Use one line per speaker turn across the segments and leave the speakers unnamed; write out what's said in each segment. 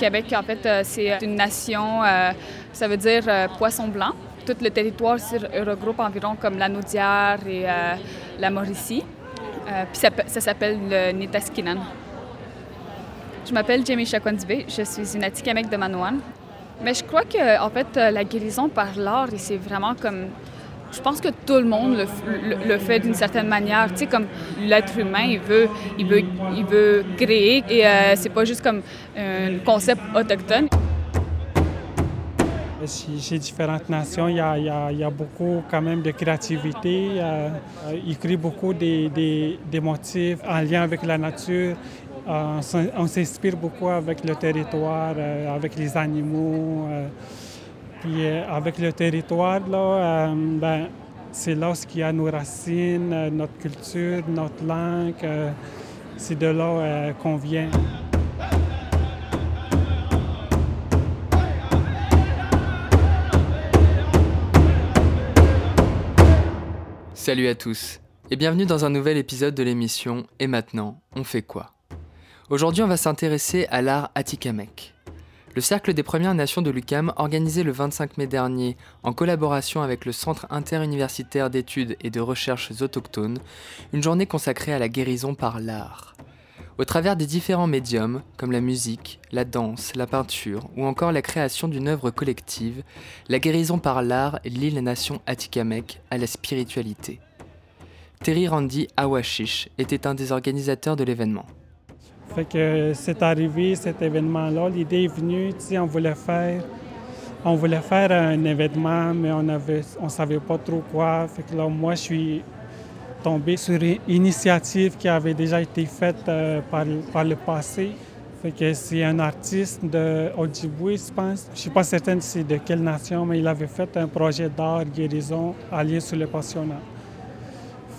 Québec, en fait, euh, c'est une nation, euh, ça veut dire euh, poisson blanc. Tout le territoire regroupe environ comme la Naudière et la Mauricie. Puis ça, s'appelle le Nitaskinan. Je m'appelle Jamie Chakwandibé, je suis une Atikamek de Manouane. Mais je crois que, en fait, la guérison par l'art, c'est vraiment comme je pense que tout le monde le, fait d'une certaine manière. Tu sais, comme l'être humain, il veut, il veut, il veut créer et euh, c'est pas juste comme un concept autochtone.
Chez différentes nations, il y, a, beaucoup quand même de créativité. Euh, ils créent beaucoup des, motifs en lien avec la nature. Euh, on s'inspire beaucoup avec le territoire, euh, avec les animaux. Puis euh, avec le territoire, là, euh, ben, c'est là qu'il y a nos racines, euh, notre culture, notre langue. c'est de là qu'on vient.
Salut à tous et bienvenue dans un nouvel épisode de l'émission Et maintenant, on fait quoi? Aujourd'hui, on va s'intéresser à l'art Atikamek. Le Cercle des Premières Nations de l'UCAM organisait le 25 mai dernier, en collaboration avec le Centre interuniversitaire d'études et de recherches autochtones, une journée consacrée à la guérison par l'art. Au travers des différents médiums, comme la musique, la danse, la peinture ou encore la création d'une œuvre collective, la guérison par l'art lie la nation Atikamek à la spiritualité. Terry Randy Awashish était un des organisateurs de l'événement.
Fait que c'est arrivé, cet événement-là. L'idée est venue, on voulait faire, on voulait faire un événement, mais on avait, on savait pas trop quoi. Fait que là, moi, je suis tombé sur une initiative qui avait déjà été faite euh, par, le passé. Fait que c'est un artiste de Ojibwe, je pense. Je suis pas certaine de quelle nation, mais il avait fait un projet d'art guérison allié sur le passionnat.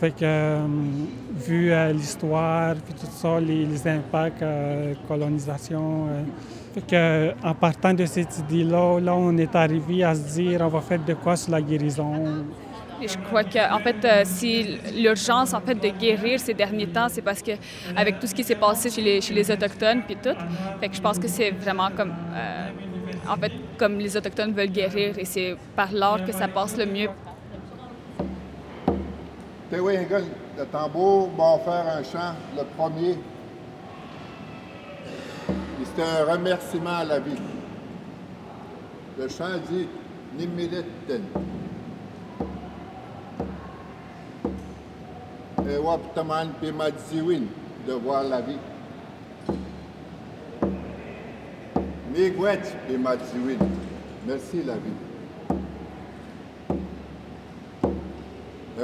Fait que, euh, vu euh, l'histoire, puis tout ça, les, les impacts, euh, colonisation, fait que, en partant de cette idée-là, là, on est arrivé à se dire, on va faire de quoi sur la guérison.
Je crois que, en fait, si l'urgence, en fait, de guérir ces derniers temps, c'est parce que, avec tout ce qui s'est passé chez les, autochtones, puis tout, fait que je pense que c'est vraiment comme, en fait, comme les autochtones veulent guérir, et c'est par l'art que ça passe le mieux.
Tewingun, le tambour va faire un chant, le premier? C'est un remerciement à la vie. Le chant dit Nimilitten. Et Waptaman Pimadziwin, de voir la vie. Migwet Pimadziwin, merci la vie.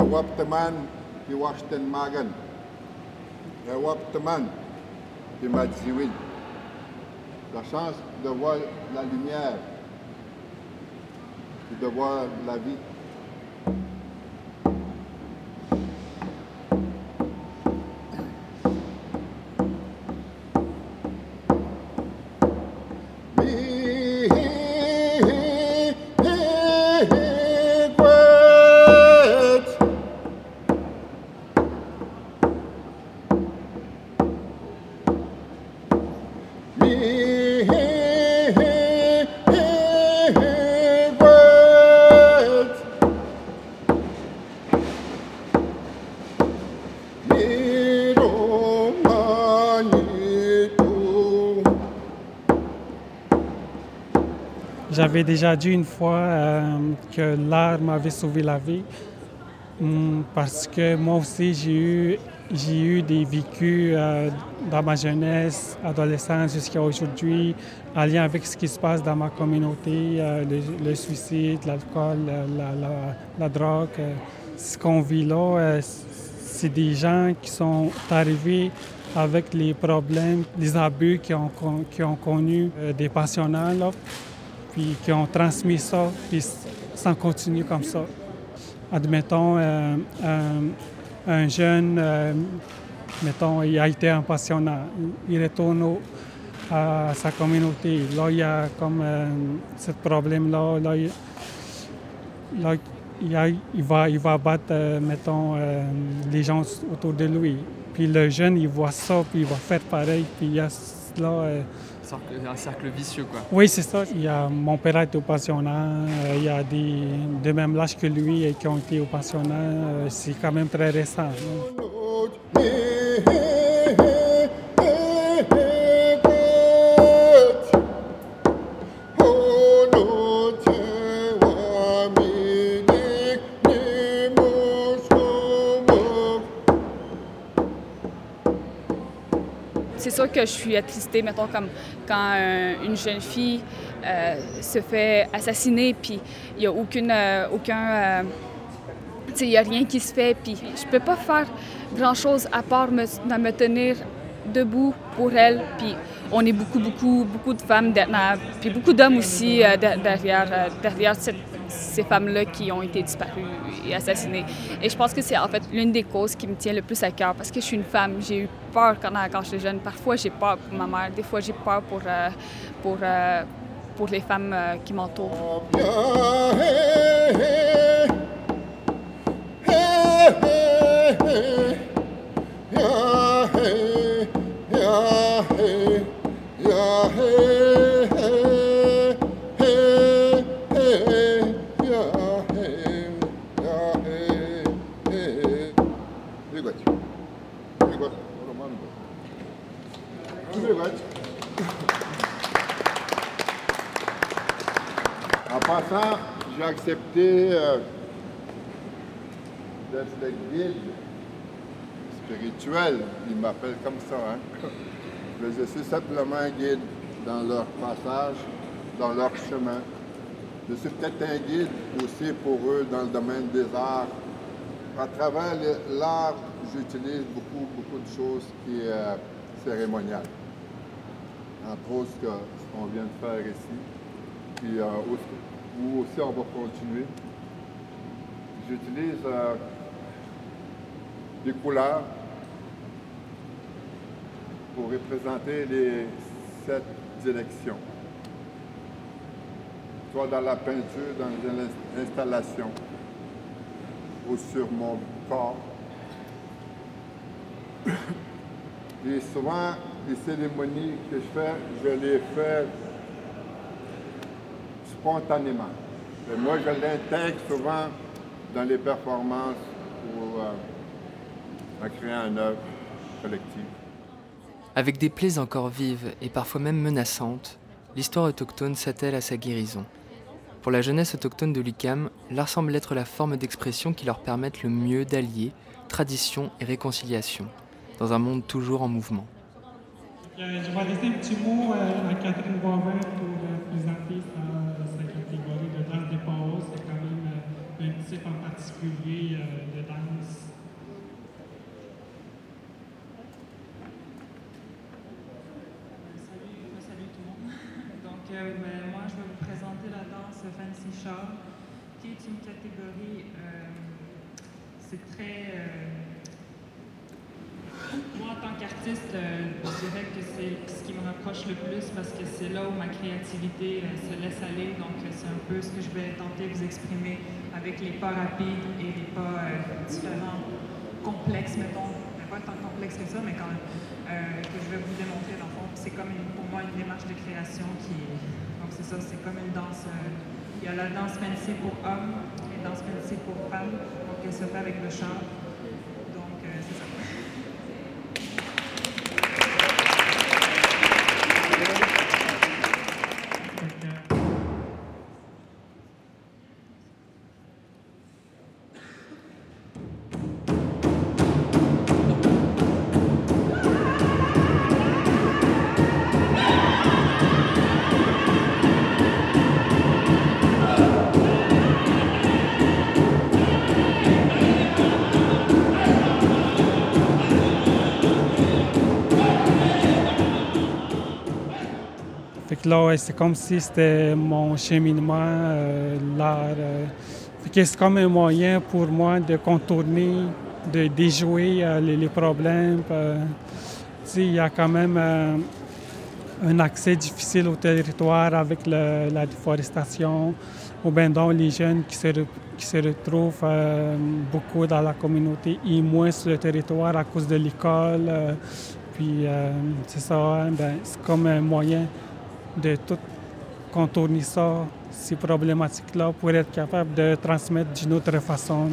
Ewaptaman Piwashten Magan. Ewaptaman Pimadziwin. La chance de voir la lumière de voir la vie.
J'avais déjà dit une fois euh, que l'art m'avait sauvé la vie. Hmm, parce que moi aussi, j'ai eu, j'ai eu des vécus euh, dans ma jeunesse, adolescence jusqu'à aujourd'hui, en lien avec ce qui se passe dans ma communauté, euh, le, suicide, l'alcool, la, la, drogue. Ce qu'on vit là, c'est des gens qui sont arrivés avec les problèmes, les abus qui ont, ont connu des pensionnats, là, puis qui ont transmis ça, puis ça continue comme ça admettons, euh, un, jeune, euh, mettons, il a été un passionnant, il retourne à sa communauté. Là, il y a comme euh, ce problème-là. Là, il, va, il va battre, mettons, les gens autour de lui. Puis le jeune, il voit ça, puis il va faire pareil. Puis il y a là,
un cercle vicieux, quoi.
Oui, c'est ça. Il y a mon père est au passionnant. Euh, il y a des de même âge que lui qui ont été au passionnant. Euh, c'est quand même très récent.
sûr que je suis attristée, mettons, comme quand une jeune fille euh, se fait assassiner, puis il n'y a aucune, euh. Euh, il a rien qui se fait, puis je peux pas faire grand-chose à part me, me tenir debout pour elle, puis on est beaucoup, beaucoup, beaucoup de femmes, puis beaucoup d'hommes aussi derrière, derrière cette ces femmes-là qui ont été disparues et assassinées. Et je pense que c'est en fait l'une des causes qui me tient le plus à cœur parce que je suis une femme. J'ai eu peur quand, quand j'étais jeune. Parfois, j'ai peur pour ma mère. Des fois, j'ai peur pour, euh, pour, euh, pour les femmes euh, qui m'entourent.
Accepté euh, d'être le guide spirituel. Ils m'appellent comme ça. Hein? je suis simplement un guide dans leur passage, dans leur chemin. Je suis peut-être un guide aussi pour eux dans le domaine des arts. À travers l'art, j'utilise beaucoup, beaucoup de choses qui sont euh, cérémoniales. Entre autres, ce qu'on vient de faire ici. Puis euh, où aussi on va continuer. J'utilise euh, des couleurs pour représenter les sept directions. Soit dans la peinture, dans l'installation, ou sur mon corps. Et souvent, les cérémonies que je fais, je les fais spontanément. Et moi, je l'intègre souvent dans les performances pour euh, créer une œuvre collective.
Avec des plaies encore vives et parfois même menaçantes, l'histoire autochtone s'attelle à sa guérison. Pour la jeunesse autochtone de l'UCAM, l'art semble être la forme d'expression qui leur permette le mieux d'allier tradition et réconciliation, dans un monde toujours en mouvement.
je vais laisser un petit mot euh, à Catherine Boivin pour euh, présenter euh, de danse.
Salut, salut tout le monde. Donc, euh, ben, moi, je vais vous présenter la danse Fancy Shaw, qui est une catégorie, euh, c'est très moi, en tant qu'artiste, euh, je dirais que c'est ce qui me rapproche le plus parce que c'est là où ma créativité euh, se laisse aller. Donc, euh, c'est un peu ce que je vais tenter de vous exprimer avec les pas rapides et les pas différents, complexes, mettons. Pas tant complexe que ça, mais quand même, que je vais vous démontrer dans le fond. C'est comme pour moi une démarche de création qui Donc, c'est ça, c'est comme une danse. il y a la danse fancy pour hommes et la danse fancy pour femmes. Donc, elle se fait avec le chant.
Là, c'est comme si c'était mon cheminement, l'art. c'est comme un moyen pour moi de contourner, de déjouer les, problèmes. il y a quand même un accès difficile au territoire avec la déforestation, ou bien donc les jeunes qui se, qui se retrouvent euh, beaucoup dans la communauté et moins sur le territoire à cause de l'école. Euh, puis euh, c'est ça, hein, ben, c'est comme un moyen de tout contourner ça, ces problématiques-là, pour être capable de transmettre d'une autre façon.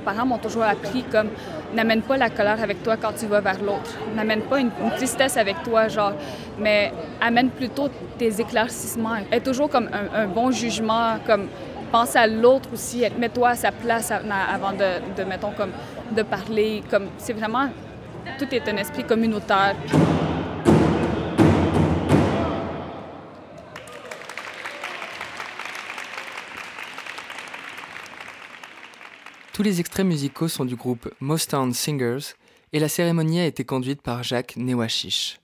Grands-parents m'ont toujours appris comme n'amène pas la colère avec toi quand tu vas vers l'autre. N'amène pas une, tristesse avec toi, genre, mais amène plutôt tes éclaircissements. Aie toujours comme un, bon jugement, comme pense à l'autre aussi, mets-toi à sa place avant de, de, mettons, comme de parler. Comme c'est vraiment tout est un esprit communautaire.
Tous les extraits musicaux sont du groupe Mostown Singers et la cérémonie a été conduite par Jacques Newashish.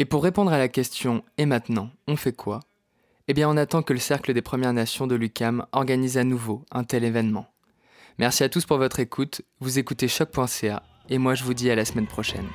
Et pour répondre à la question Et maintenant, on fait quoi? Eh bien, on attend que le Cercle des Premières Nations de l'UCAM organise à nouveau un tel événement. Merci à tous pour votre écoute, vous écoutez choc.ca et moi je vous dis à la semaine prochaine.